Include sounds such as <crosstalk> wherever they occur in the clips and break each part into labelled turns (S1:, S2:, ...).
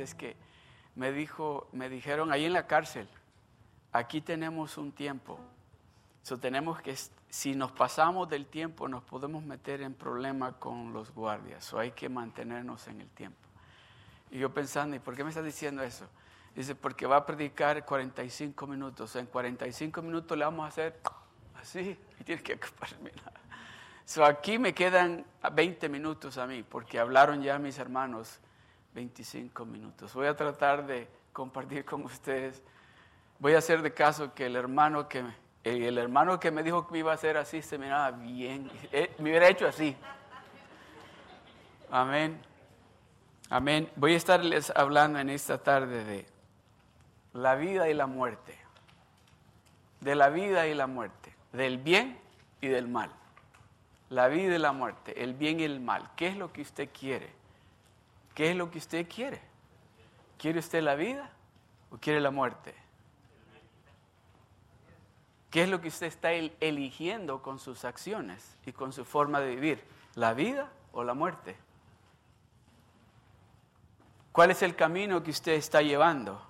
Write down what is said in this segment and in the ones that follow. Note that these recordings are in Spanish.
S1: Es que me dijo, me dijeron ahí en la cárcel, aquí tenemos un tiempo. So tenemos que, si nos pasamos del tiempo, nos podemos meter en problemas con los guardias. O hay que mantenernos en el tiempo. Y yo pensando, ¿y por qué me estás diciendo eso? Dice, porque va a predicar 45 minutos. En 45 minutos le vamos a hacer así y tiene que terminar. So aquí me quedan 20 minutos a mí, porque hablaron ya mis hermanos 25 minutos. Voy a tratar de compartir con ustedes. Voy a hacer de caso que el hermano que me, el hermano que me dijo que iba a hacer así se miraba bien. Eh, me hubiera hecho así. Amén. Amén. Voy a estarles hablando en esta tarde de la vida y la muerte. De la vida y la muerte. Del bien y del mal. La vida y la muerte. El bien y el mal. ¿Qué es lo que usted quiere? ¿Qué es lo que usted quiere? ¿Quiere usted la vida o quiere la muerte? ¿Qué es lo que usted está eligiendo con sus acciones y con su forma de vivir? ¿La vida o la muerte? ¿Cuál es el camino que usted está llevando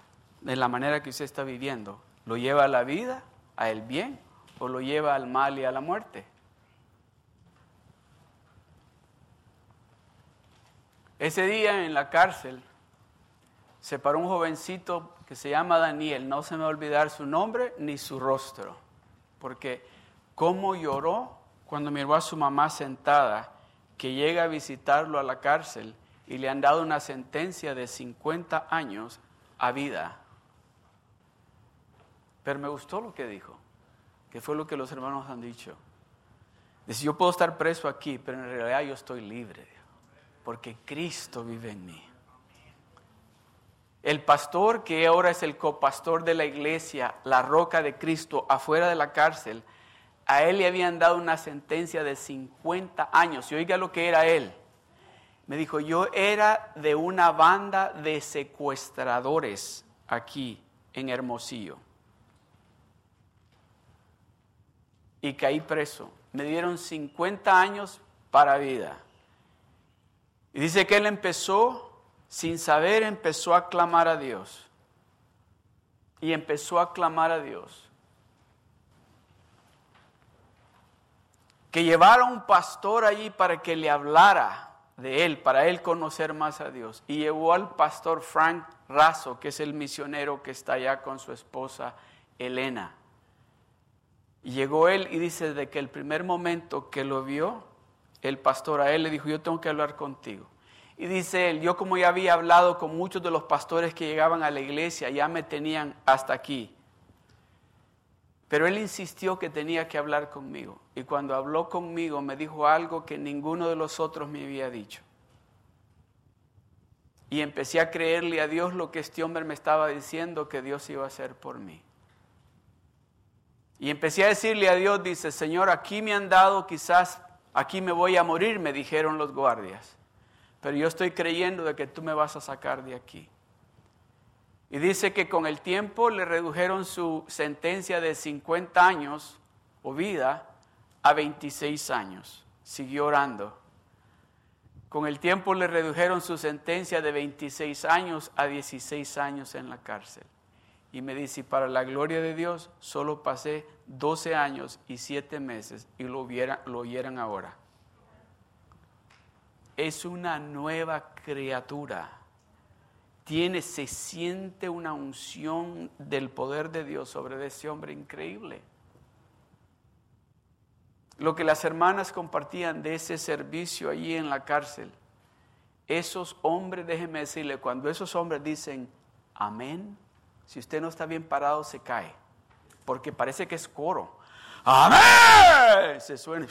S1: de la manera que usted está viviendo? ¿Lo lleva a la vida, a el bien o lo lleva al mal y a la muerte? Ese día en la cárcel se paró un jovencito que se llama Daniel. No se me va a olvidar su nombre ni su rostro. Porque cómo lloró cuando miró a su mamá sentada, que llega a visitarlo a la cárcel y le han dado una sentencia de 50 años a vida. Pero me gustó lo que dijo, que fue lo que los hermanos han dicho. Dice, yo puedo estar preso aquí, pero en realidad yo estoy libre porque Cristo vive en mí. El pastor que ahora es el copastor de la iglesia, la roca de Cristo, afuera de la cárcel, a él le habían dado una sentencia de 50 años. Y oiga lo que era él. Me dijo, yo era de una banda de secuestradores aquí en Hermosillo. Y caí preso. Me dieron 50 años para vida. Y dice que él empezó, sin saber, empezó a clamar a Dios. Y empezó a clamar a Dios. Que llevara un pastor allí para que le hablara de él, para él conocer más a Dios. Y llevó al pastor Frank Razo, que es el misionero que está allá con su esposa Elena. Y llegó él y dice de que el primer momento que lo vio, el pastor a él le dijo, yo tengo que hablar contigo. Y dice él, yo como ya había hablado con muchos de los pastores que llegaban a la iglesia, ya me tenían hasta aquí. Pero él insistió que tenía que hablar conmigo. Y cuando habló conmigo me dijo algo que ninguno de los otros me había dicho. Y empecé a creerle a Dios lo que este hombre me estaba diciendo que Dios iba a hacer por mí. Y empecé a decirle a Dios, dice, Señor, aquí me han dado quizás aquí me voy a morir, me dijeron los guardias. Pero yo estoy creyendo de que tú me vas a sacar de aquí. Y dice que con el tiempo le redujeron su sentencia de 50 años o vida a 26 años. Siguió orando. Con el tiempo le redujeron su sentencia de 26 años a 16 años en la cárcel. Y me dice, para la gloria de Dios, solo pasé 12 años y 7 meses y lo, lo oyeran ahora. Es una nueva criatura. Tiene, se siente una unción del poder de Dios sobre ese hombre increíble. Lo que las hermanas compartían de ese servicio allí en la cárcel, esos hombres, déjenme decirle, cuando esos hombres dicen amén, si usted no está bien parado, se cae. Porque parece que es coro. ¡Amén! Se suena.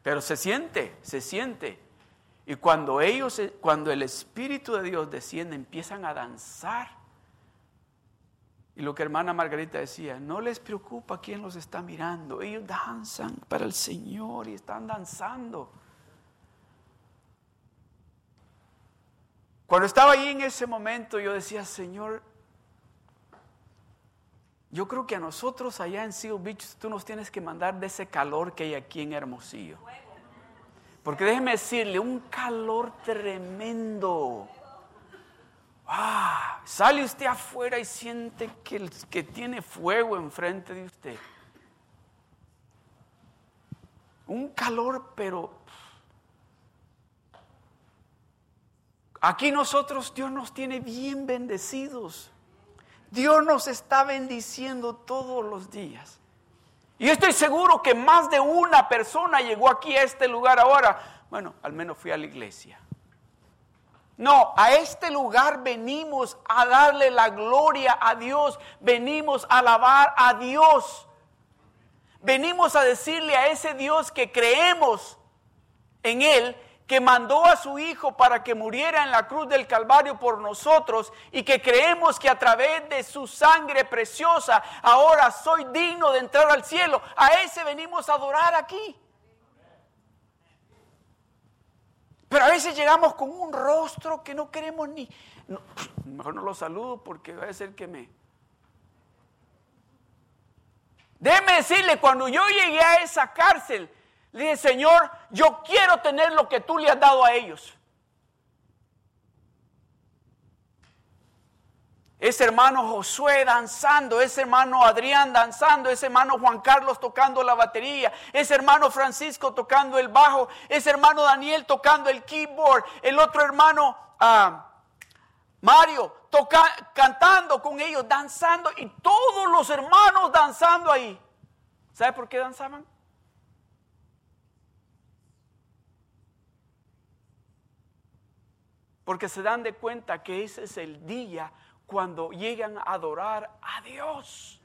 S1: Pero se siente, se siente. Y cuando ellos, cuando el Espíritu de Dios desciende, empiezan a danzar. Y lo que hermana Margarita decía, no les preocupa quién los está mirando. Ellos danzan para el Señor y están danzando. Cuando estaba ahí en ese momento, yo decía, Señor, yo creo que a nosotros allá en Seal Beach tú nos tienes que mandar de ese calor que hay aquí en Hermosillo. Porque déjeme decirle, un calor tremendo. Sale usted afuera y siente que, que tiene fuego enfrente de usted. Un calor, pero aquí nosotros Dios nos tiene bien bendecidos. Dios nos está bendiciendo todos los días. Y estoy seguro que más de una persona llegó aquí a este lugar ahora. Bueno, al menos fui a la iglesia. No, a este lugar venimos a darle la gloria a Dios, venimos a alabar a Dios. Venimos a decirle a ese Dios que creemos en Él que mandó a su Hijo para que muriera en la cruz del Calvario por nosotros y que creemos que a través de su sangre preciosa ahora soy digno de entrar al cielo. A ese venimos a adorar aquí. Pero a veces llegamos con un rostro que no queremos ni... mejor no lo saludo porque va a ser que me... Déjeme decirle, cuando yo llegué a esa cárcel, le dije, Señor, yo quiero tener lo que tú le has dado a ellos. Ese hermano Josué danzando, ese hermano Adrián danzando, ese hermano Juan Carlos tocando la batería, ese hermano Francisco tocando el bajo, ese hermano Daniel tocando el keyboard, el otro hermano ah, Mario cantando con ellos, danzando y todos los hermanos danzando ahí. ¿Sabe por qué danzaban? Porque se dan de cuenta que ese es el día cuando llegan a adorar a Dios.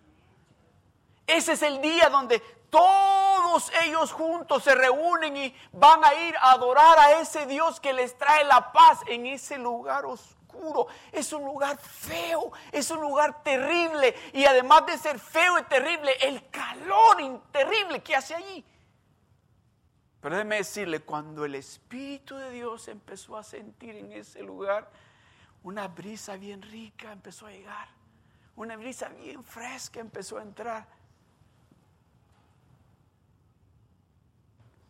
S1: Ese es el día donde todos ellos juntos se reúnen y van a ir a adorar a ese Dios que les trae la paz en ese lugar oscuro. Es un lugar feo, es un lugar terrible. Y además de ser feo y terrible, el calor terrible que hace allí. Pero déjeme decirle, cuando el Espíritu de Dios empezó a sentir en ese lugar, una brisa bien rica empezó a llegar. Una brisa bien fresca empezó a entrar.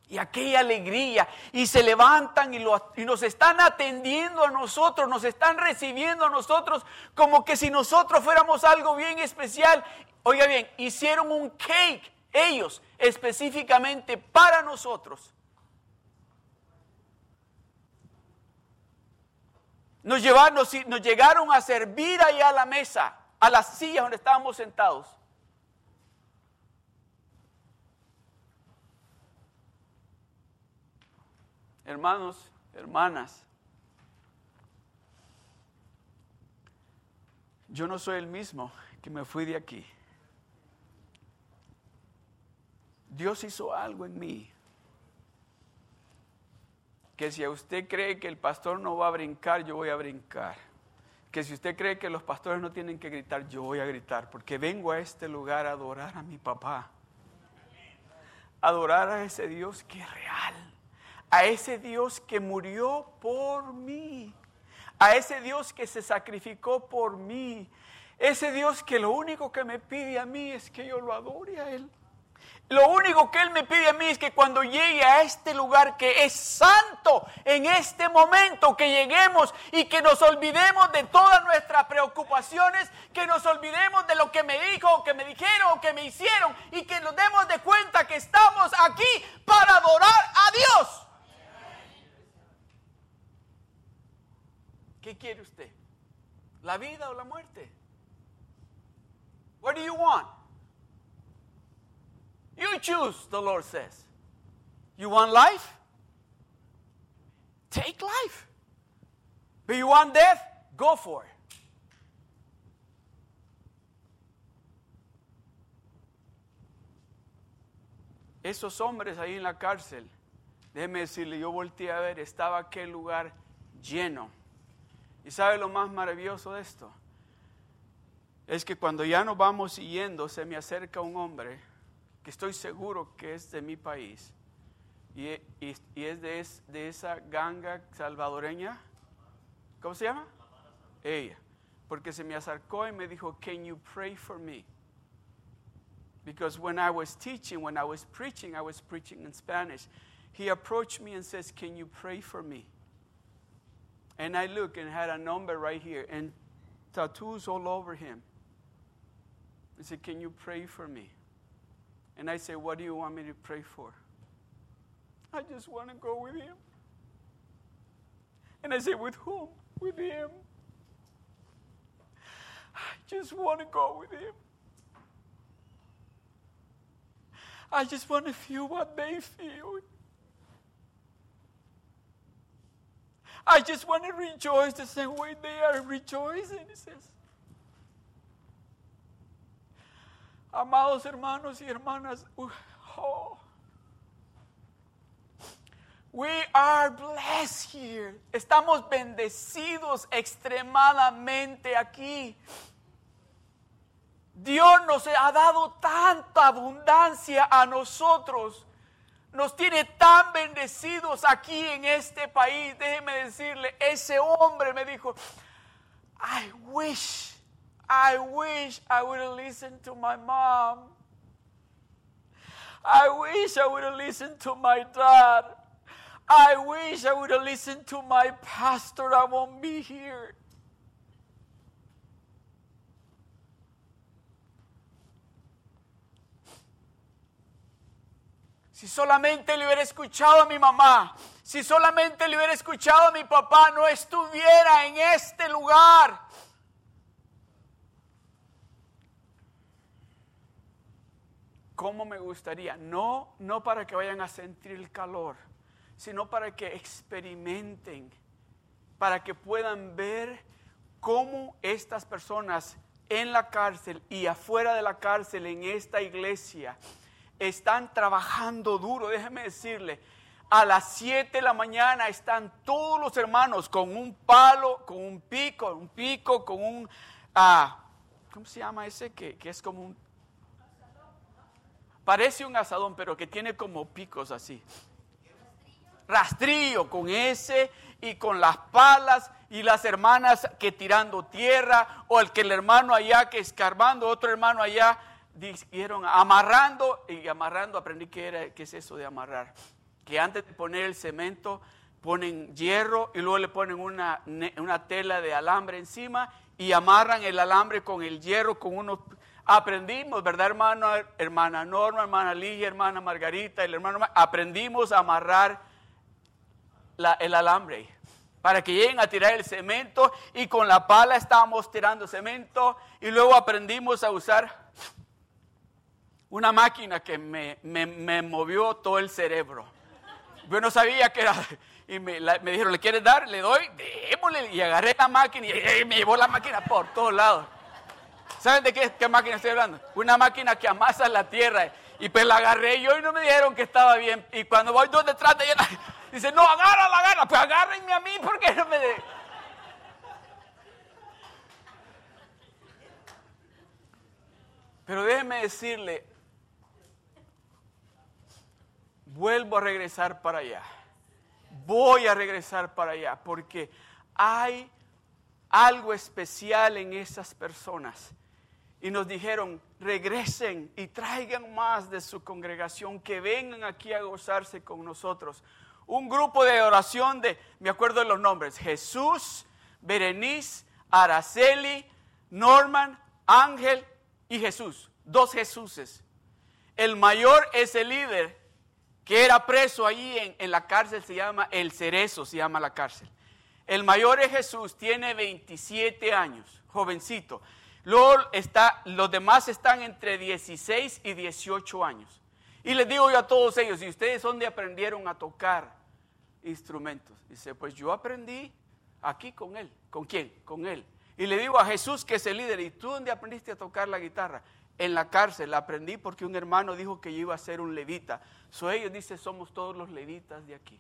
S1: Y aquella alegría. Y se levantan y, y, nos están atendiendo a nosotros, nos están recibiendo a nosotros como que si nosotros fuéramos algo bien especial. Oiga bien, hicieron un cake ellos específicamente para nosotros. Nos, llevaron, nos, llegaron a servir ahí a la mesa, a las sillas donde estábamos sentados. Hermanos, hermanas, yo no soy el mismo que me fui de aquí. Dios hizo algo en mí. Que si usted cree que el pastor no va a brincar, yo voy a brincar. Que si usted cree que los pastores no tienen que gritar, yo voy a gritar. Porque vengo a este lugar a adorar a mi papá. Adorar a ese Dios que es real. A ese Dios que murió por mí. A ese Dios que se sacrificó por mí. Ese Dios que lo único que me pide a mí es que yo lo adore a Él. Lo único que Él me pide a mí es que cuando llegue a este lugar que es santo, en este momento que lleguemos y que nos olvidemos de todas nuestras preocupaciones, que nos olvidemos de lo que me dijo, que me dijeron, que me hicieron, y que nos demos de cuenta que estamos aquí para adorar a Dios. ¿Qué quiere usted? ¿La vida o la muerte? What do you want? You choose, the Lord says. You want life? Take life. But you want death? Go for it. Esos hombres ahí en la cárcel, déjeme decirle, yo volteé a ver, estaba aquel lugar lleno. ¿Y sabe lo más maravilloso de esto? Es que cuando ya nos vamos siguiendo, se me acerca un hombre que estoy seguro que es de mi país y, es, de, de, esa ganga salvadoreña. ¿Cómo se llama? Ella. Porque se me acercó y me dijo, Can you pray for me? Because when I was teaching, when I was preaching, I was preaching in Spanish. He approached me and says, Can you pray for me? And I look and had a number right here. And tattoos all over him. He said, Can you pray for me? And I say, What do you want me to pray for? I just want to go with him. And I say, With whom? With him. I just want to go with him. I just want to feel what they feel. I just want to rejoice the same way they are rejoicing, he says. Amados hermanos y hermanas, oh, we are blessed here. Estamos bendecidos extremadamente aquí. Dios nos ha dado tanta abundancia a nosotros. Nos tiene tan bendecidos aquí en este país. Déjeme decirle, ese hombre me dijo, I wish, I wish I would have listened to my mom. I wish I would have listened to my dad. I wish I would have listened to my pastor. I won't be here. Si solamente le hubiera escuchado a mi mamá, si solamente le hubiera escuchado a mi papá, no estuviera en este lugar. ¿Cómo me gustaría? No, no para que vayan a sentir el calor, sino para que experimenten, para que puedan ver cómo estas personas en la cárcel y afuera de la cárcel, en esta iglesia, están trabajando duro, déjeme decirle. A las 7 de la mañana están todos los hermanos con un palo, con un pico, un pico, con un, ah, ¿cómo se llama ese? Que, que es como un, parece un asadón, pero que tiene como picos así. Rastrillo con ese y con las palas y las hermanas que tirando tierra o el que el hermano allá que escarbando, otro hermano allá dijeron amarrando y amarrando aprendí que era qué es eso de amarrar que antes de poner el cemento ponen hierro y luego le ponen una, una tela de alambre encima y amarran el alambre con el hierro con unos aprendimos verdad hermano hermana Norma hermana Ligia hermana Margarita el hermano aprendimos a amarrar el alambre para que lleguen a tirar el cemento y con la pala estábamos tirando cemento y luego aprendimos a usar una máquina que me, me, movió todo el cerebro. Yo no sabía que era. Y me, dijeron, ¿le quieres dar? Le doy, démosle. Y agarré la máquina y, me llevó la máquina por todos lados. ¿Saben de qué, qué, máquina estoy hablando? Una máquina que amasa la tierra. Y pues la agarré yo y no me dijeron que estaba bien. Y cuando voy dos detrás de ella, <laughs> dice, no, agárrala, agarra. Pues agárrenme a mí porque no me... De... Pero déjeme decirle, vuelvo a regresar para allá. Voy a regresar para allá porque hay algo especial en esas personas. Y nos dijeron, regresen y traigan más de su congregación, que vengan aquí a gozarse con nosotros. Un grupo de oración de, me acuerdo de los nombres, Jesús, Berenice, Araceli, Norman, Ángel y Jesús. Dos Jesuses. El mayor es el líder que era preso allí en, la cárcel, se llama El Cerezo, se llama la cárcel. El mayor es Jesús, tiene 27 años, jovencito. Luego está, los demás están entre 16 y 18 años. Y les digo yo a todos ellos, ¿y ustedes dónde aprendieron a tocar instrumentos? Dice, pues yo aprendí aquí con él. ¿Con quién? Con él. Y le digo a Jesús, que es el líder, ¿y tú dónde aprendiste a tocar la guitarra? en la cárcel. Aprendí porque un hermano dijo que yo iba a ser un levita. So ellos dicen, somos todos los levitas de aquí.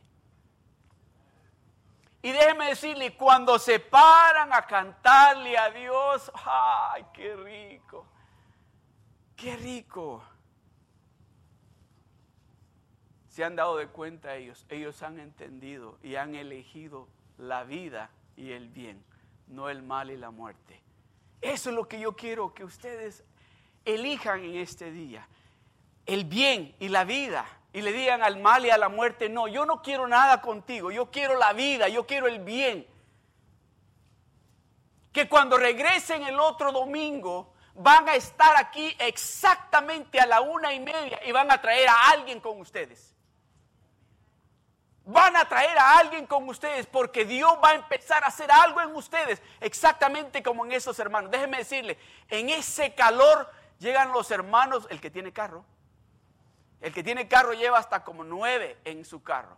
S1: Y déjeme decirle, cuando se paran a cantarle a Dios, ¡ay, qué rico! ¡Qué rico! Se han dado de cuenta ellos, ellos han entendido y han elegido la vida y el bien, no el mal y la muerte. Eso es lo que yo quiero que ustedes elijan en este día el bien y la vida y le digan al mal y a la muerte, no, yo no quiero nada contigo, yo quiero la vida, yo quiero el bien. que cuando regresen el otro domingo van a estar aquí exactamente a la una y media y van a traer a alguien con ustedes. Van a traer a alguien con ustedes porque Dios va a empezar a hacer algo en ustedes, exactamente como en esos hermanos. Déjenme decirle, en ese calor llegan los hermanos, el que tiene carro. El que tiene carro lleva hasta como nueve en su carro.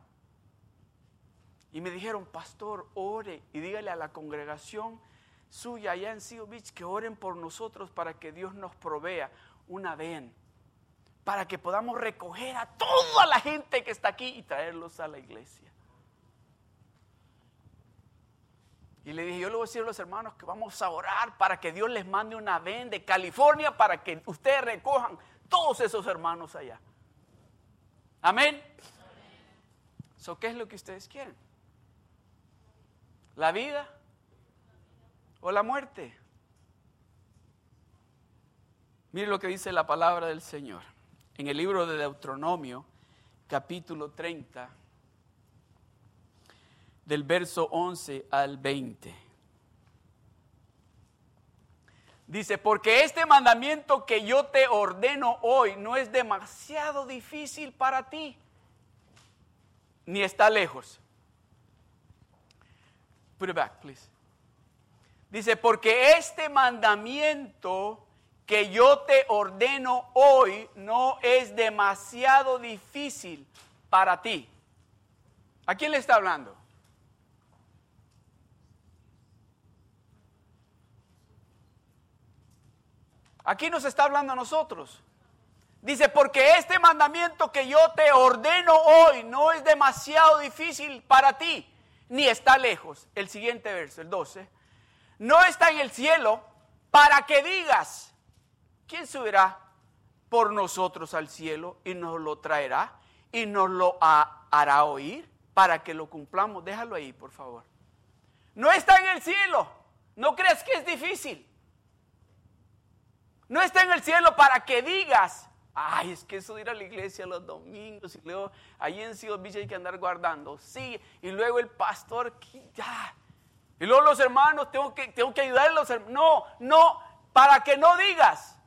S1: Y me dijeron, pastor, ore y dígale a la congregación suya allá en Seal Beach que oren por nosotros para que Dios nos provea una ven, para que podamos recoger a toda la gente que está aquí y traerlos a la iglesia. Y le dije, yo le voy a decir a los hermanos que vamos a orar para que Dios les mande una ven de California para que ustedes recojan todos esos hermanos allá. Amén. So, ¿Qué es lo que ustedes quieren? ¿La vida? o la muerte. Mire lo que dice la palabra del Señor en el libro de Deuteronomio, capítulo 30, del verso 11 al 20. Dice, porque este mandamiento que yo te ordeno hoy no es demasiado difícil para ti, ni está lejos. Put it back, please. Dice, porque este mandamiento que yo te ordeno hoy no es demasiado difícil para ti. ¿A quién le está hablando? Aquí nos está hablando a nosotros. Dice, porque este mandamiento que yo te ordeno hoy no es demasiado difícil para ti, ni está lejos. El siguiente verso, el 12 no está en el cielo para que digas, ¿quién subirá por nosotros al cielo y nos lo traerá y nos lo hará oír para que lo cumplamos? Déjalo ahí, por favor. No está en el cielo. No creas que es difícil. No está en el cielo para que digas, ay, es que eso de ir a la iglesia los domingos y luego ahí en Ciudad Villa hay que andar guardando. Sí, y luego el pastor, ya, y luego los hermanos, tengo que, tengo que ayudar a los hermanos. No, no, para que no digas.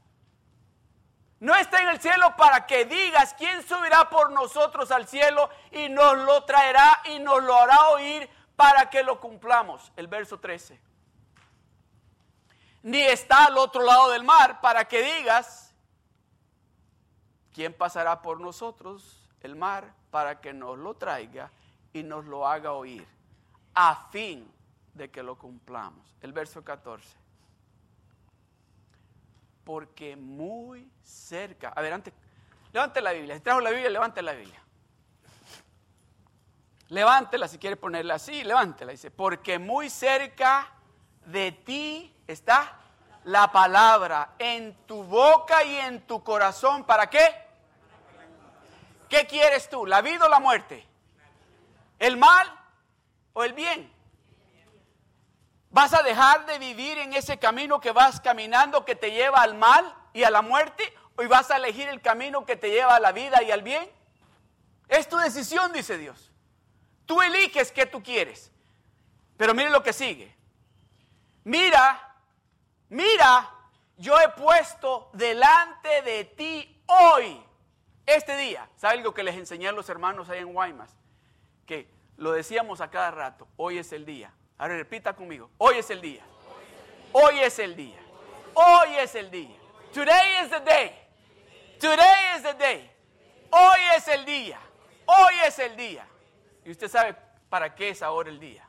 S1: No está en el cielo para que digas quién subirá por nosotros al cielo y nos lo traerá y nos lo hará oír para que lo cumplamos. El verso 13. Ni está al otro lado del mar para que digas quién pasará por nosotros el mar para que nos lo traiga y nos lo haga oír. A fin de que lo cumplamos. El verso 14. Porque muy cerca, adelante, levante la Biblia, si trajo la Biblia, levante la Biblia. Levántela si quiere ponerla así, levántela. Dice, porque muy cerca de ti está la palabra en tu boca y en tu corazón. ¿Para qué? ¿Qué quieres tú? ¿La vida o la muerte? ¿El mal o el bien? ¿Vas a dejar de vivir en ese camino que vas caminando que te lleva al mal y a la muerte? ¿O vas a elegir el camino que te lleva a la vida y al bien? Es tu decisión, dice Dios. Tú eliges qué tú quieres. Pero mire lo que sigue. Mira, mira, yo he puesto delante de ti hoy, este día. ¿Sabe algo que les enseñé a los hermanos ahí en Guaymas? Que lo decíamos a cada rato, hoy es el día. Ahora repita conmigo. Hoy es el día. Hoy es el día. Hoy es el día. Today is the day. Today is the day. Hoy es el día. Hoy es el día. Y usted sabe para qué es ahora el día.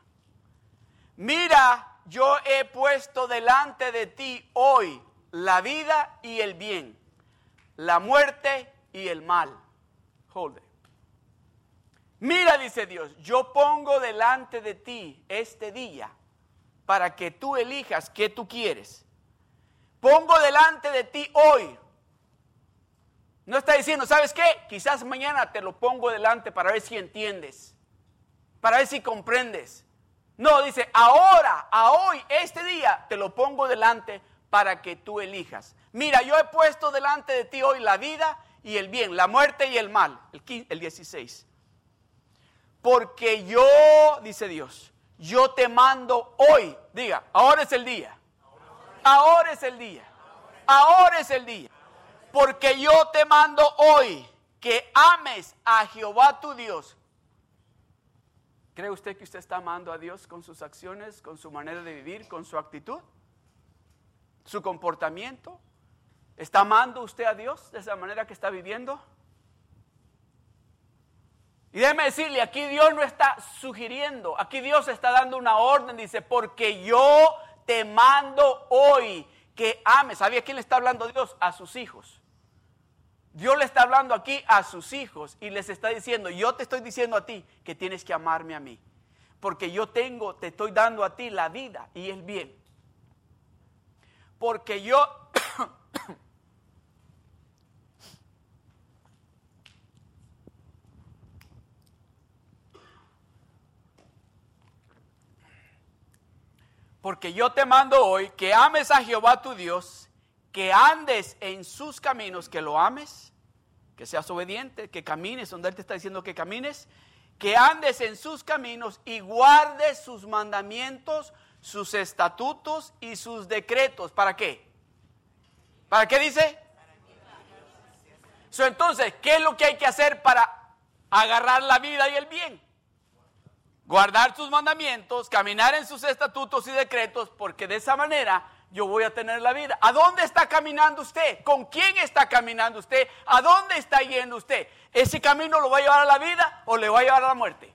S1: Mira, yo he puesto delante de ti hoy la vida y el bien, la muerte y el mal. Mira, dice Dios, yo pongo delante de ti este día para que tú elijas qué tú quieres. Pongo delante de ti hoy. No está diciendo, ¿sabes qué? Quizás mañana te lo pongo delante para ver si entiendes, para ver si comprendes. No, dice, ahora, a hoy, este día, te lo pongo delante para que tú elijas. Mira, yo he puesto delante de ti hoy la vida y el bien, la muerte y el mal. El, el 16 porque yo, dice Dios, yo te mando hoy. Diga, ahora es el día. Ahora es el día. Ahora es el día. Porque yo te mando hoy que ames a Jehová tu Dios. ¿Cree usted que usted está amando a Dios con sus acciones, con su manera de vivir, con su actitud, su comportamiento? ¿Está amando usted a Dios de esa manera que está viviendo? Y déjeme decirle, aquí Dios no está sugiriendo, aquí Dios está dando una orden, dice, porque yo te mando hoy que ames. ¿Sabía quién le está hablando Dios? A sus hijos. Dios le está hablando aquí a sus hijos y les está diciendo, yo te estoy diciendo a ti que tienes que amarme a mí. Porque yo tengo, te estoy dando a ti la vida y el bien. Porque yo <coughs> Porque yo te mando hoy que ames a Jehová tu Dios, que andes en sus caminos, que lo ames, que seas obediente, que camines donde Él te está diciendo que camines, que andes en sus caminos y guardes sus mandamientos, sus estatutos y sus decretos. ¿Para qué? ¿Para qué dice? entonces, ¿qué es lo que hay que hacer para agarrar la vida y el bien? guardar sus mandamientos, caminar en sus estatutos y decretos, porque de esa manera yo voy a tener la vida. ¿A dónde está caminando usted? ¿Con quién está caminando usted? ¿A dónde está yendo usted? ¿Ese camino lo va a llevar a la vida o le va a llevar a la muerte?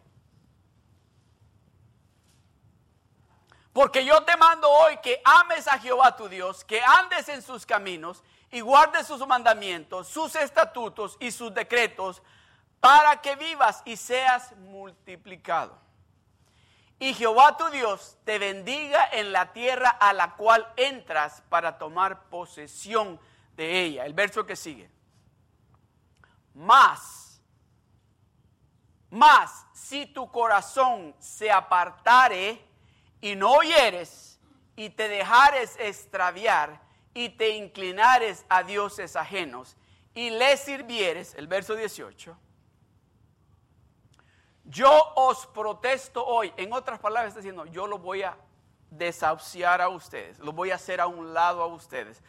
S1: Porque yo te mando hoy que ames a Jehová tu Dios, que andes en sus caminos y guardes sus mandamientos, sus estatutos y sus decretos, para que vivas y seas multiplicado y Jehová tu Dios te bendiga en la tierra a la cual entras para tomar posesión de ella. El verso que sigue. Más, más, si tu corazón se apartare y no oyeres y te dejares extraviar y te inclinares a dioses ajenos y les sirvieres, el verso 18 yo os protesto hoy. En otras palabras, está diciendo, yo lo voy a desahuciar a ustedes, lo voy a hacer a un lado a ustedes.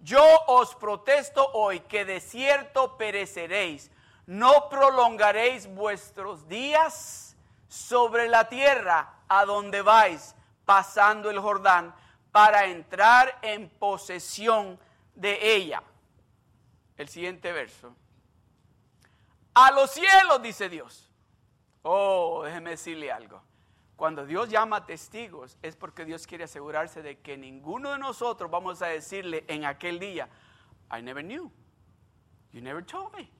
S1: Yo os protesto hoy que de cierto pereceréis, no prolongaréis vuestros días sobre la tierra a donde vais pasando el Jordán para entrar en posesión de ella. El siguiente verso. A los cielos, dice Dios Oh, déjeme decirle algo. Cuando Dios llama testigos es porque Dios quiere asegurarse de que ninguno de nosotros vamos a decirle en aquel día, I never knew. You never told me.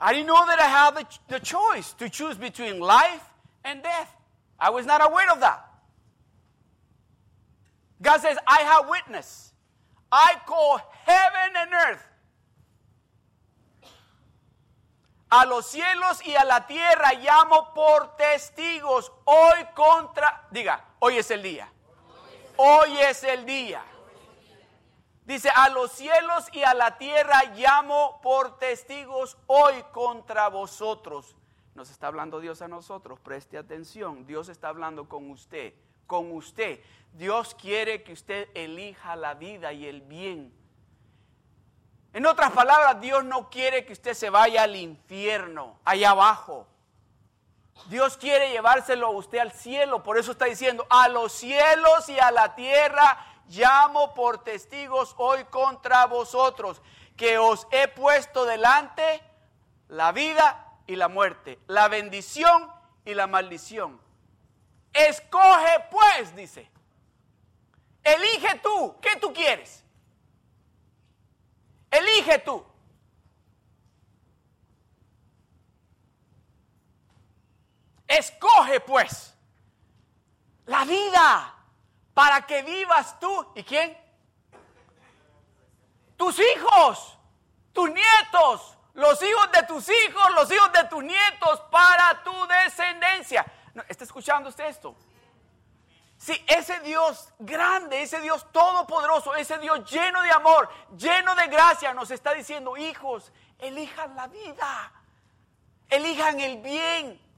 S1: I didn't know that I had the, the choice to choose between life and death. I was not aware of that. God says, I have witness. I call heaven a los cielos y a la tierra llamo por testigos hoy contra, diga, hoy es el día. Hoy es el día. Dice, a los cielos y a la tierra llamo por testigos hoy contra vosotros. Nos está hablando Dios a nosotros, preste atención. Dios está hablando con usted, con usted. Dios quiere que usted elija la vida y el bien. En otras palabras, Dios no quiere que usted se vaya al infierno, allá abajo. Dios quiere llevárselo a usted al cielo. Por eso está diciendo, a los cielos y a la tierra llamo por testigos hoy contra vosotros, que os he puesto delante la vida y la muerte, la bendición y la maldición. Escoge pues, dice. Elige tú, ¿qué tú quieres? Elige tú. Escoge pues la vida para que vivas tú. ¿Y quién? Tus hijos, tus nietos, los hijos de tus hijos, los hijos de tus nietos para tu descendencia. ¿Está escuchando usted esto? Si ese Dios grande, ese Dios todopoderoso, ese Dios lleno de amor, lleno de gracia, nos está diciendo, hijos, elijan la vida, elijan el bien.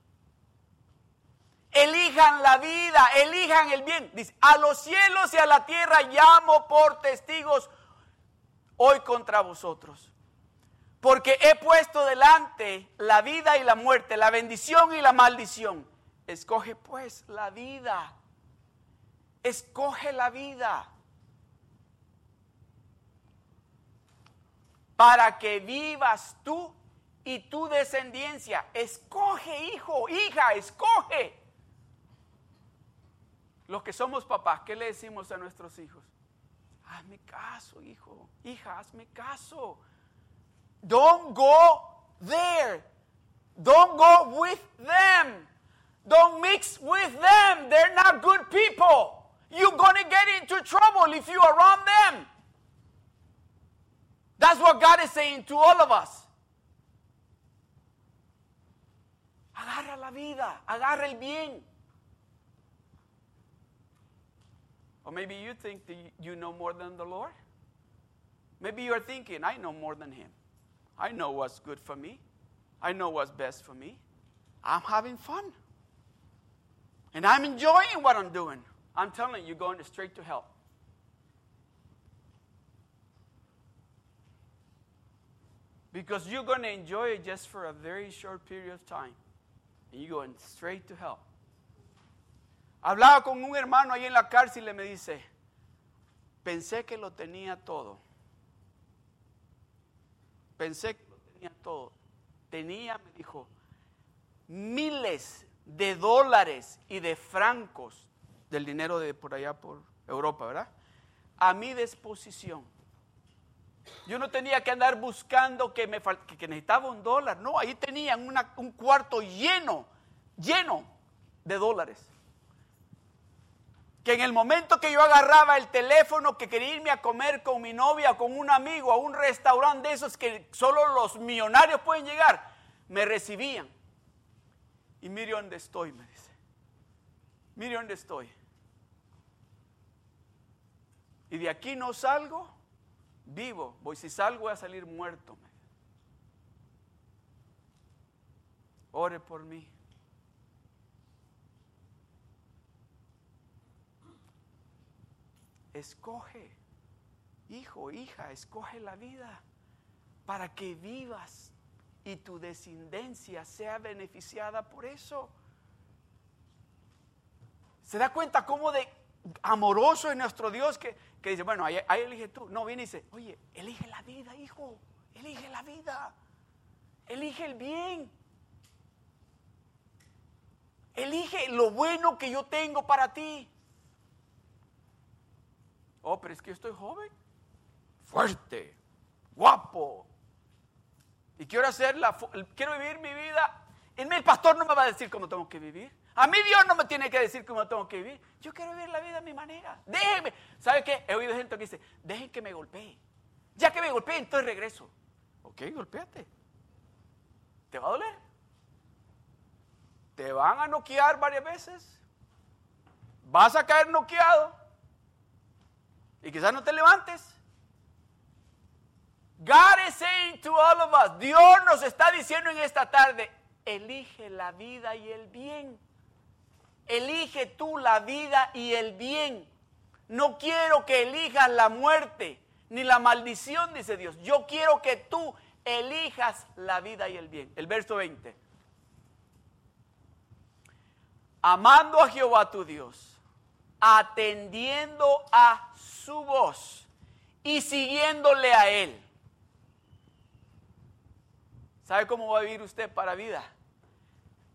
S1: Elijan la vida, elijan el bien. Dice, a los cielos y a la tierra llamo por testigos hoy contra vosotros. Porque he puesto delante la vida y la muerte, la bendición y la maldición. Escoge pues la vida. Escoge la vida. Para que vivas tú y tu descendencia. Escoge, hijo, hija, escoge. Los que somos papás, ¿qué le decimos a nuestros hijos? Hazme caso, hijo, hija, hazme caso. Don't go there. Don't go with them. Don't mix with them. They're not good people. You're going to get into trouble if you are around them. That's what God is saying to all of us. Agarra la vida, agarra el bien. Or maybe you think that you know more than the Lord. Maybe you're thinking, I know more than Him. I know what's good for me. I know what's best for me. I'm having fun. And I'm enjoying what I'm doing. I'm telling you, you're going straight to hell. Because you're going to enjoy it just for a very short period of time. And you're going straight to hell. Hablaba con un hermano ahí en la cárcel y me dice, pensé que lo tenía todo. Pensé que lo tenía todo. Tenía, me dijo, miles de dólares y de francos del dinero de por allá por Europa, ¿verdad? A mi disposición. Yo no tenía que andar buscando que, me que necesitaba un dólar. No, ahí tenían un cuarto lleno, lleno de dólares que en el momento que yo agarraba el teléfono, que quería irme a comer con mi novia, con un amigo, a un restaurante de esos que solo los millonarios pueden llegar, me recibían. Y mire dónde estoy, me dice. Mire dónde estoy. Y de aquí no salgo vivo. Voy, si salgo voy a salir muerto. Ore por mí. escoge, hijo, hija, escoge la vida para que vivas y tu descendencia sea beneficiada por eso. ¿Se da cuenta cómo de amoroso es nuestro Dios que, dice, bueno, ahí, elige tú? No, viene y dice, oye, elige la vida, hijo, elige la vida, elige el bien. Elige lo bueno que yo tengo para ti. Oh, pero es que yo estoy joven, fuerte, guapo. Y quiero hacer la, quiero vivir mi vida. El pastor no me va a decir cómo tengo que vivir. A mí Dios no me tiene que decir cómo tengo que vivir. Yo quiero vivir la vida a mi manera. Déjenme. ¿Sabe qué? He oído gente que dice, dejen que me golpee. Ya que me golpee, entonces regreso. Ok, golpéate. ¿Te va a doler? ¿Te van a noquear varias veces? ¿Vas a caer noqueado? Y quizás no te levantes. God is saying to all of us, Dios nos está diciendo en esta tarde, elige la vida y el bien. Elige tú la vida y el bien. No quiero que elijas la muerte ni la maldición, dice Dios. Yo quiero que tú elijas la vida y el bien. El verso 20. Amando a Jehová tu Dios, atendiendo a su voz y siguiéndole a Él. ¿Sabe cómo va a vivir usted para vida?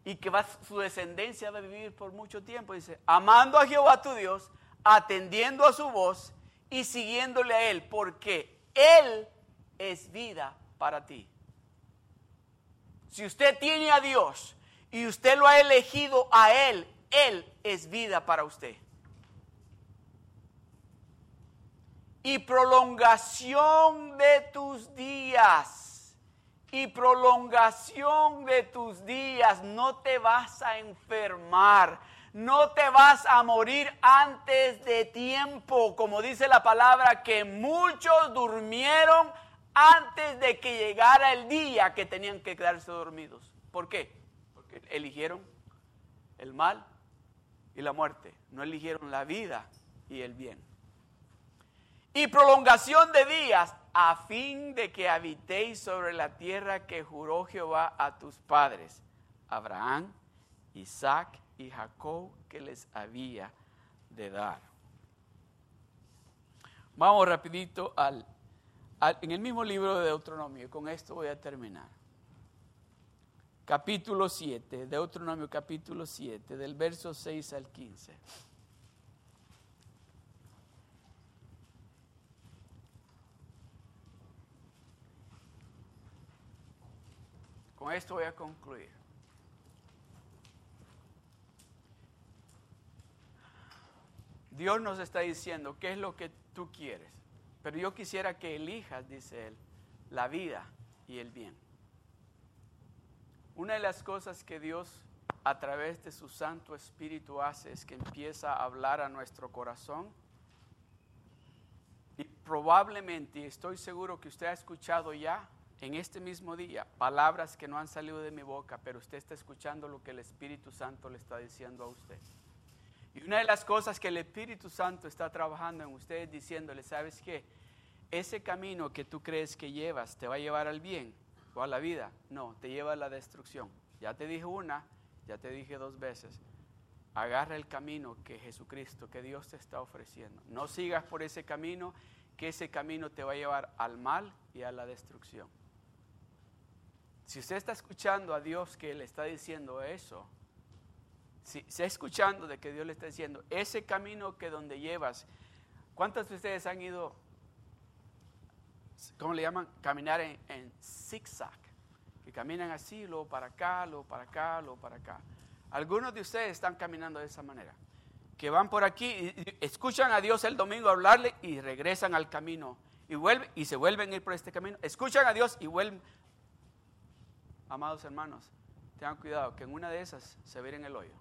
S1: Y que va, su descendencia va a vivir por mucho tiempo. Dice, amando a Jehová tu Dios, atendiendo a su voz y siguiéndole a Él, porque Él es vida para ti. Si usted tiene a Dios y usted lo ha elegido a Él, Él es vida para usted. y prolongación de tus días. Y prolongación de tus días. No te vas a enfermar. No te vas a morir antes de tiempo. Como dice la palabra, que muchos durmieron antes de que llegara el día que tenían que quedarse dormidos. ¿Por qué? Porque eligieron el mal y la muerte, no eligieron la vida y el bien. Y prolongación de días a fin de que habitéis sobre la tierra que juró Jehová a tus padres, Abraham, Isaac y Jacob, que les había de dar. Vamos rapidito al, en el mismo libro de Deuteronomio, con esto voy a terminar. Capítulo 7, Deuteronomio capítulo 7, del verso 6 al 15. Con esto voy a concluir. Dios nos está diciendo qué es lo que tú quieres. Pero yo quisiera que elijas, dice Él, la vida y el bien. Una de las cosas que Dios a través de su Santo Espíritu hace es que empieza a hablar a nuestro corazón. Y probablemente, estoy seguro que usted ha escuchado ya en este mismo día palabras que no han salido de mi boca, pero usted está escuchando lo que el Espíritu Santo le está diciendo a usted. Y una de las cosas que el Espíritu Santo está trabajando en ustedes diciéndole, ¿sabes qué? Ese camino que tú crees que llevas te va a llevar al bien o a la vida. No, te lleva a la destrucción. Ya te dije una, ya te dije dos veces. Agarra el camino que Jesucristo, que Dios te está ofreciendo. No sigas por ese camino, que ese camino te va a llevar al mal y a la destrucción. Si usted está escuchando a Dios que le está diciendo eso, si está escuchando de que Dios le está diciendo, ese camino que donde llevas, ¿cuántos de ustedes han ido, cómo le llaman? Caminar en, en zigzag, que caminan así, luego para acá, luego para acá, luego para acá. Algunos de ustedes están caminando de esa manera, que van por aquí y escuchan a Dios el domingo hablarle y regresan al camino y vuelven y se vuelven a ir por este camino. Escuchan a Dios y vuelven. Amados hermanos, tengan cuidado que en una de esas se en el hoyo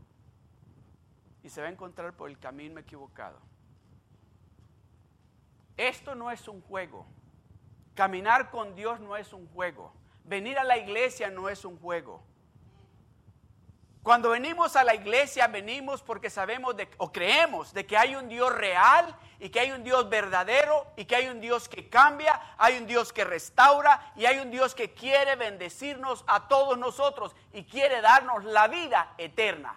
S1: y se va a encontrar por el camino equivocado. Esto no es un juego. Caminar con Dios no es un juego. Venir a la iglesia no es un juego. Cuando venimos a la iglesia venimos porque sabemos de, o creemos de que hay un Dios real y que hay un Dios verdadero y que hay un Dios que cambia, hay un Dios que restaura y hay un Dios que quiere bendecirnos a todos nosotros y quiere darnos la vida eterna.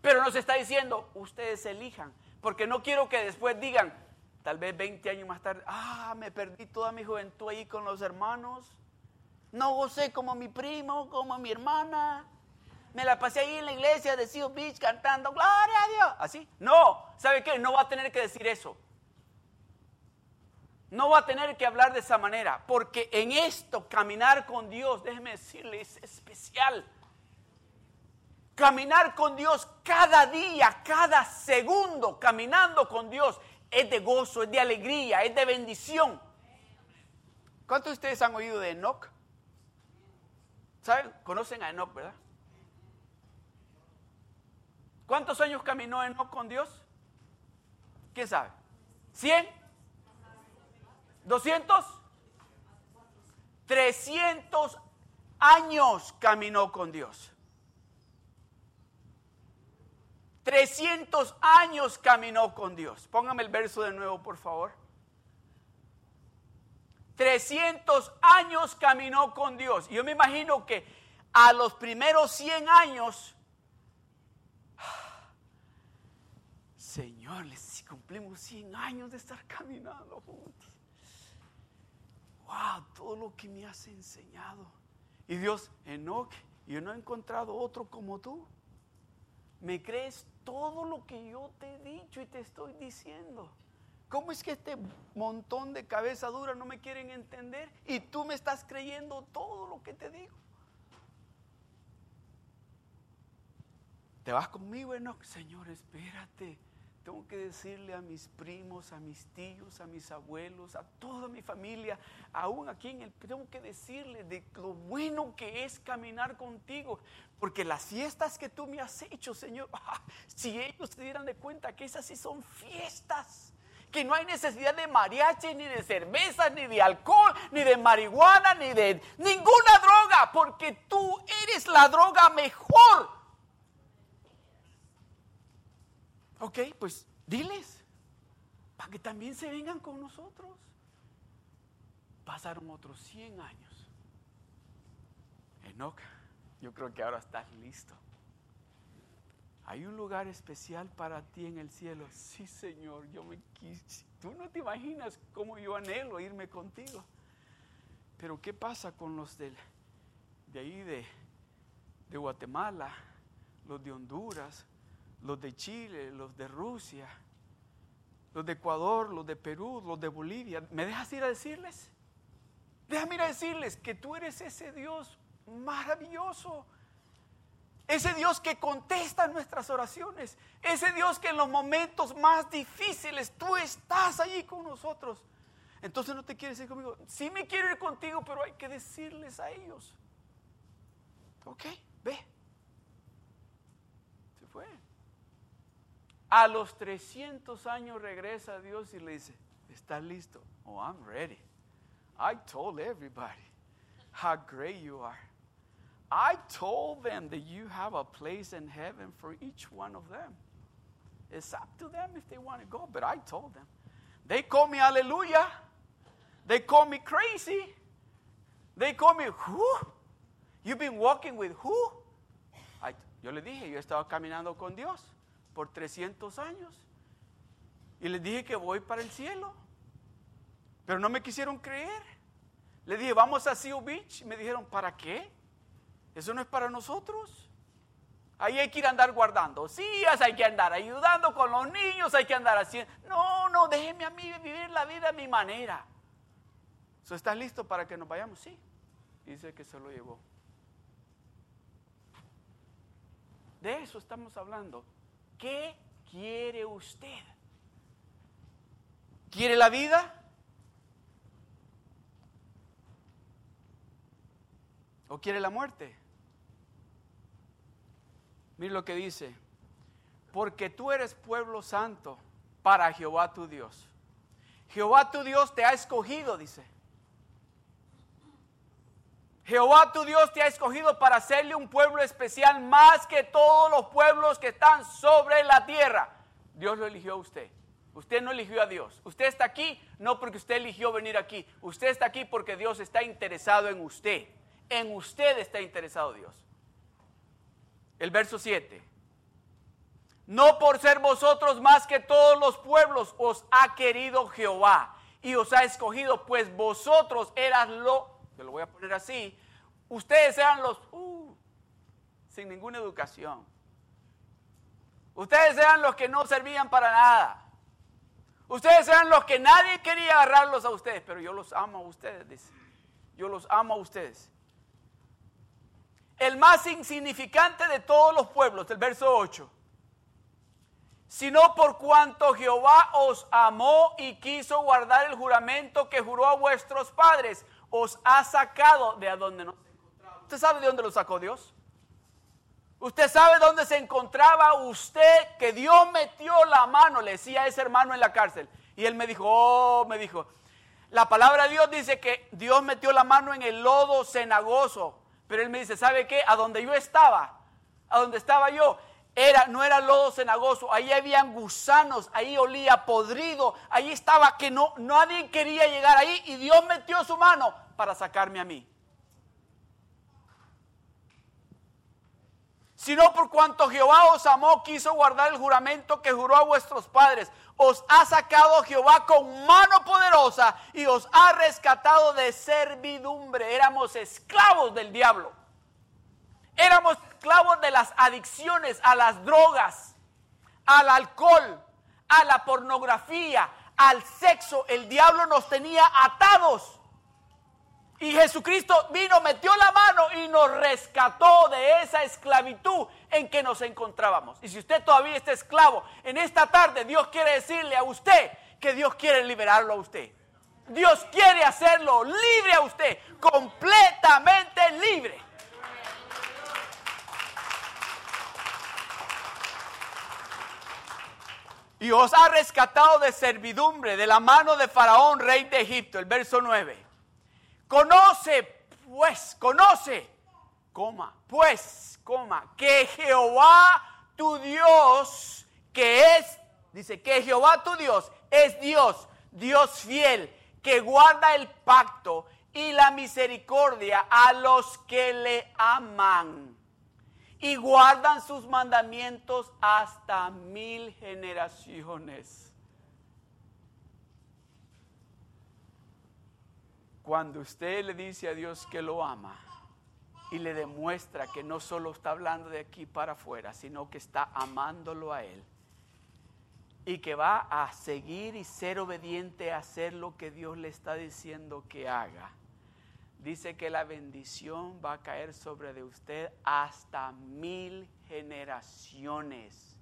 S1: Pero nos está diciendo, ustedes elijan, porque no quiero que después digan, tal vez 20 años más tarde, ah, me perdí toda mi juventud ahí con los hermanos, no gocé como mi primo, como mi hermana, me la pasé ahí en la iglesia de Seal Beach cantando, gloria a Dios, así. No, ¿sabe qué? No va a tener que decir eso. No va a tener que hablar de esa manera, porque en esto, caminar con Dios, déjeme decirle, es especial. Caminar con Dios cada día, cada segundo, caminando con Dios, es de gozo, es de alegría, es de bendición. ¿Cuántos de ustedes han oído de Enoch? ¿Saben? Conocen a Enoch, ¿verdad? ¿Cuántos años caminó Enoch con Dios? ¿Quién sabe? ¿100? ¿200? 300 años caminó con Dios. 300 años caminó con Dios. Póngame el verso de nuevo, por favor. 300 años caminó con Dios. Yo me imagino que a los primeros 100 años, Señor, si cumplimos 100 años de estar caminando juntos. Wow, todo lo que me has enseñado. Y Dios, Enoch, yo no he encontrado otro como tú. ¿Me crees todo lo que yo te he dicho y te estoy diciendo? ¿Cómo es que este montón de cabeza dura no me quieren entender y tú me estás creyendo todo lo que te digo? ¿Te vas conmigo, Enoch? Señor, espérate. Tengo que decirle a mis primos, a mis tíos, a mis abuelos, a toda mi familia, aún aquí en el, tengo que decirle de lo bueno que es caminar contigo. Porque las fiestas que tú me has hecho, Señor, <laughs> ah, si ellos se dieran de cuenta que esas sí son fiestas, que no hay necesidad de mariachi, ni de cerveza, ni de alcohol, ni de marihuana, ni de ninguna droga, porque tú eres la droga mejor Ok, pues diles, para que también se vengan con nosotros. Pasaron otros 100 años. Enoch, yo creo que ahora estás listo. Hay un lugar especial para ti en el cielo. Sí, Señor, yo me quise. Tú no te imaginas cómo yo anhelo irme contigo. Pero ¿qué pasa con los de, ahí de, de Guatemala, los de Honduras, los de Chile, los de Rusia, los de Ecuador, los de Perú, los de Bolivia? ¿Me dejas ir a decirles? Déjame ir a decirles que tú eres ese Dios maravilloso ese Dios que contesta nuestras oraciones. Ese Dios que en los momentos más difíciles tú estás allí con nosotros. Entonces no te quieres ir conmigo. Sí me quiero ir contigo, pero hay que decirles a ellos. Ok, ve. Se fue. A los 300 años regresa Dios y le dice, ¿estás listo? Oh, I'm ready. I told everybody how great you are. I told them that you have a place in heaven for each one of them. It's up to them if they want to go, but I told them. They call me hallelujah. They call me crazy. They call me who? You've been walking with who? I, yo le dije, yo he estado caminando con Dios por 300 años. Y les dije que voy para el cielo. Pero no me quisieron creer. Le dije, vamos a Seal Beach. Me dijeron, ¿para qué? Eso no es para nosotros. Ahí hay que ir a andar guardando sillas, hay que andar ayudando con los niños, hay que andar haciendo. No, no, déjeme a mí vivir la vida a mi manera. ¿Estás listo para que nos vayamos? Sí. Dice que se lo llevó. De eso estamos hablando. ¿Qué quiere usted? ¿Quiere la vida? ¿O quiere la muerte? Mira lo que dice. Porque tú eres pueblo santo para Jehová tu Dios. Jehová tu Dios te ha escogido, dice. Jehová tu Dios te ha escogido para hacerle un pueblo especial más que todos los pueblos que están sobre la tierra. Dios lo eligió a usted. Usted no eligió a Dios. Usted está aquí no porque usted eligió venir aquí. Usted está aquí porque Dios está interesado en usted. En usted está interesado Dios el verso 7. No por ser vosotros más que todos los pueblos os ha querido Jehová y os ha escogido, pues vosotros eras lo, te lo voy a poner así, ustedes eran los uh, sin ninguna educación. Ustedes eran los que no servían para nada. Ustedes eran los que nadie quería agarrarlos a ustedes, pero yo los amo a ustedes, dice. Yo los amo a ustedes el más insignificante de todos los pueblos, del verso 8. Sino por cuanto Jehová os amó y quiso guardar el juramento que juró a vuestros padres, os ha sacado de a donde nos encontraba. ¿Usted sabe de dónde lo sacó Dios? Usted sabe dónde se encontraba usted, que Dios metió la mano, le decía a ese hermano en la cárcel. Y él me dijo, oh, me dijo, la palabra de Dios dice que Dios metió la mano en el lodo cenagoso. Pero él me dice, ¿sabe qué? A donde yo estaba, a donde estaba yo, era, no era lodo cenagoso, ahí habían gusanos, ahí olía podrido, ahí estaba que no, nadie quería llegar ahí y Dios metió su mano para sacarme a mí. Sino por cuanto Jehová os amó, quiso guardar el juramento que juró a vuestros padres os ha sacado Jehová con mano poderosa y os ha rescatado de servidumbre. Éramos esclavos del diablo. Éramos esclavos de las adicciones a las drogas, al alcohol, a la pornografía, al sexo. El diablo nos tenía atados. Y Jesucristo vino, metió la mano y nos rescató de esa esclavitud en que nos encontrábamos. Y si usted todavía está esclavo, en esta tarde Dios quiere decirle a usted que Dios quiere liberarlo a usted. Dios quiere hacerlo libre a usted, completamente libre. Y os ha rescatado de servidumbre de la mano de Faraón, rey de Egipto, el verso 9 Conoce, pues, conoce, coma, pues, coma, que Jehová tu Dios que es, dice, que Jehová tu Dios es Dios, Dios fiel, que guarda el pacto y la misericordia a los que le aman y guardan sus mandamientos hasta mil generaciones. Cuando usted le dice a Dios que lo ama y le demuestra que no solo está hablando de aquí para afuera, sino que está amándolo a Él y que va a seguir y ser obediente a hacer lo que Dios le está diciendo que haga, dice que la bendición va a caer sobre de usted hasta mil generaciones.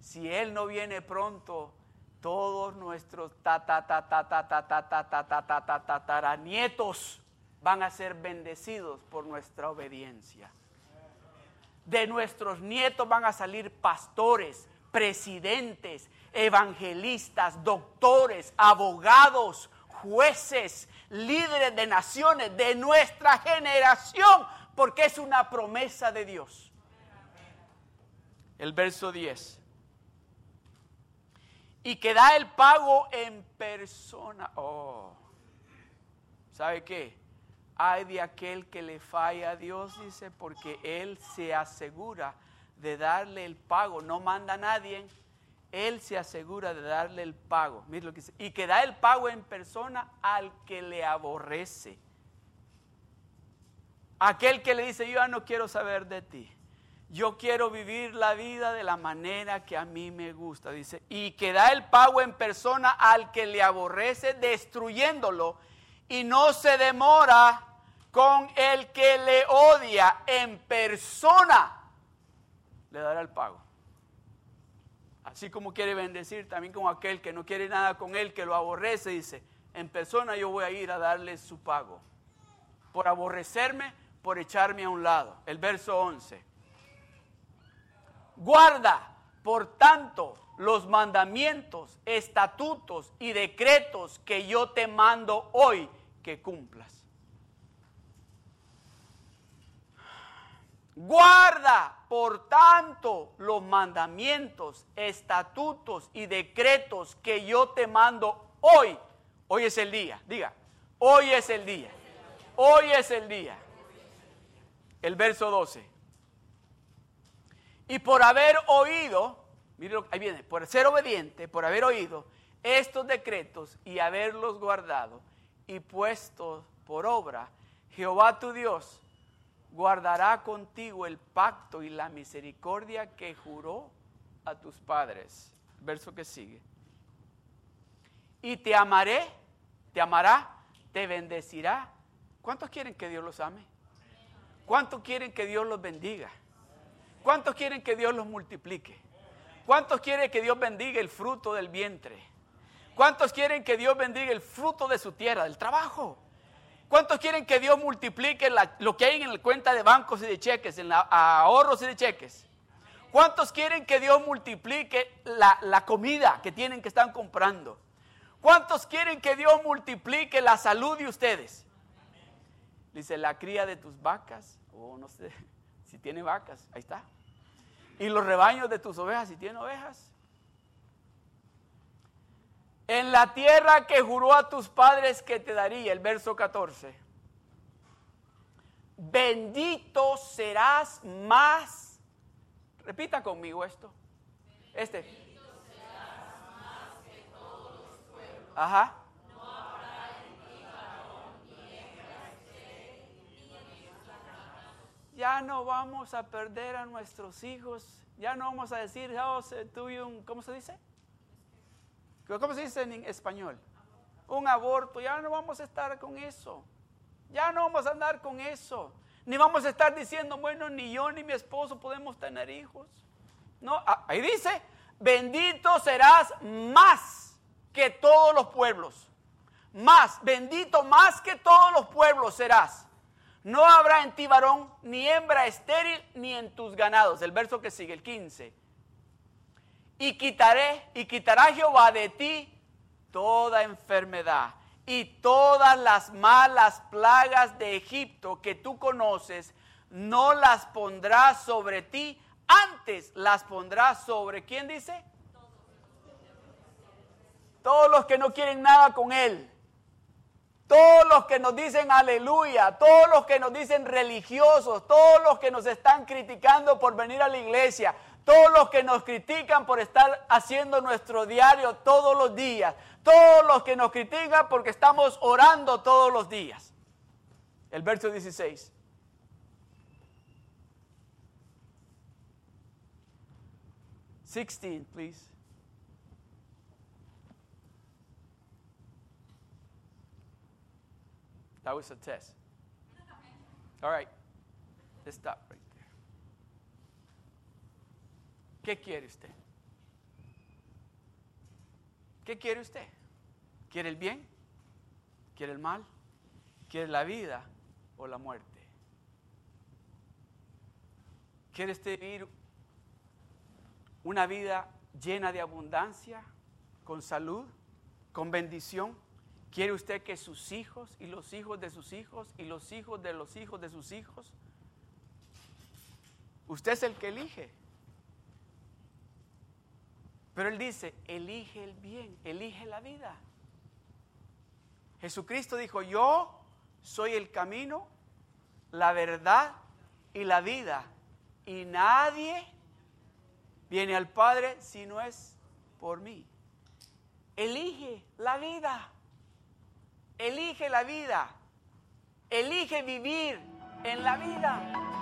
S1: Si Él no viene pronto, todos nuestros tataranietos van a ser bendecidos por nuestra obediencia. De nuestros nietos van a salir pastores, presidentes, evangelistas, doctores, abogados, jueces, líderes de naciones de nuestra generación, porque es una promesa de Dios. El verso 10 y que da el pago en persona. Oh, ¿sabe qué? Hay de aquel que le falla a Dios, dice, porque Él se asegura de darle el pago, no manda a nadie, Él se asegura de darle el pago. Mira lo que dice, y que da el pago en persona al que le aborrece. Aquel que le dice, yo ya no quiero saber de ti. Yo quiero vivir la vida de la manera que a mí me gusta, dice, y que da el pago en persona al que le aborrece, destruyéndolo, y no se demora con el que le odia en persona, le dará el pago. Así como quiere bendecir, también como aquel que no quiere nada con él, que lo aborrece, dice, en persona yo voy a ir a darle su pago. Por aborrecerme, por echarme a un lado. El verso 11. Guarda, por tanto, los mandamientos, estatutos y decretos que yo te mando hoy que cumplas. Guarda, por tanto, los mandamientos, estatutos y decretos que yo te mando hoy. Hoy es el día, diga, hoy es el día. Hoy es el día. El verso 12. Y por haber oído, mire, ahí viene, por ser obediente, por haber oído estos decretos y haberlos guardado y puesto por obra, Jehová tu Dios guardará contigo el pacto y la misericordia que juró a tus padres. Verso que sigue. Y te amaré, te amará, te bendecirá. ¿Cuántos quieren que Dios los ame? ¿Cuántos quieren que Dios los bendiga? ¿Cuántos quieren que Dios los multiplique? ¿Cuántos quieren que Dios bendiga el fruto del vientre? ¿Cuántos quieren que Dios bendiga el fruto de su tierra, del trabajo? ¿Cuántos quieren que Dios multiplique lo que hay en la cuenta de bancos y de cheques, en ahorros y de cheques? ¿Cuántos quieren que Dios multiplique la, comida que tienen que están comprando? ¿Cuántos quieren que Dios multiplique la salud de ustedes? Dice, la cría de tus vacas, o no sé, <laughs> si tiene vacas, ahí está. Y los rebaños de tus ovejas, si tiene ovejas. En la tierra que juró a tus padres que te daría, el verso 14. Bendito serás más. Repita conmigo esto. Este. Bendito serás más que todos los pueblos. Ajá. ya no vamos a perder a nuestros hijos, ya no vamos a decir, oh, tuve un, ¿cómo se dice? ¿Cómo se dice en español? Un aborto, ya no vamos a estar con eso, ya no vamos a andar con eso, ni vamos a estar diciendo, bueno, ni yo ni mi esposo podemos tener hijos. No, ah, ahí dice, bendito serás más que todos los pueblos, más, bendito más que todos los pueblos serás. No habrá en ti varón, ni hembra estéril, ni en tus ganados. El verso que sigue, el 15. Y quitaré, y quitará Jehová de ti toda enfermedad y todas las malas plagas de Egipto que tú conoces, no las pondrás sobre ti antes las pondrá sobre, ¿quién dice? Todos los que no quieren nada con Él. Todos los que nos dicen aleluya, todos los que nos dicen religiosos, todos los que nos están criticando por venir a la iglesia, todos los que nos critican por estar haciendo nuestro diario todos los días, todos los que nos critican porque estamos orando todos los días. El verso 16. Sixteen, please. That was a test. All right. Let's stop right there. ¿Qué quiere usted? ¿Qué quiere usted? ¿Quiere el bien? ¿Quiere el mal? ¿Quiere la vida o la muerte? ¿Quiere usted vivir una vida llena de abundancia, con salud, con bendición? ¿Quiere usted que sus hijos y los hijos de sus hijos y los hijos de los hijos de sus hijos? Usted es el que elige. Pero Él dice, elige el bien, elige la vida. Jesucristo dijo, yo soy el camino, la verdad y la vida. Y nadie viene al Padre si no es por mí. Elige la vida. Elige la vida. Elige vivir en la vida.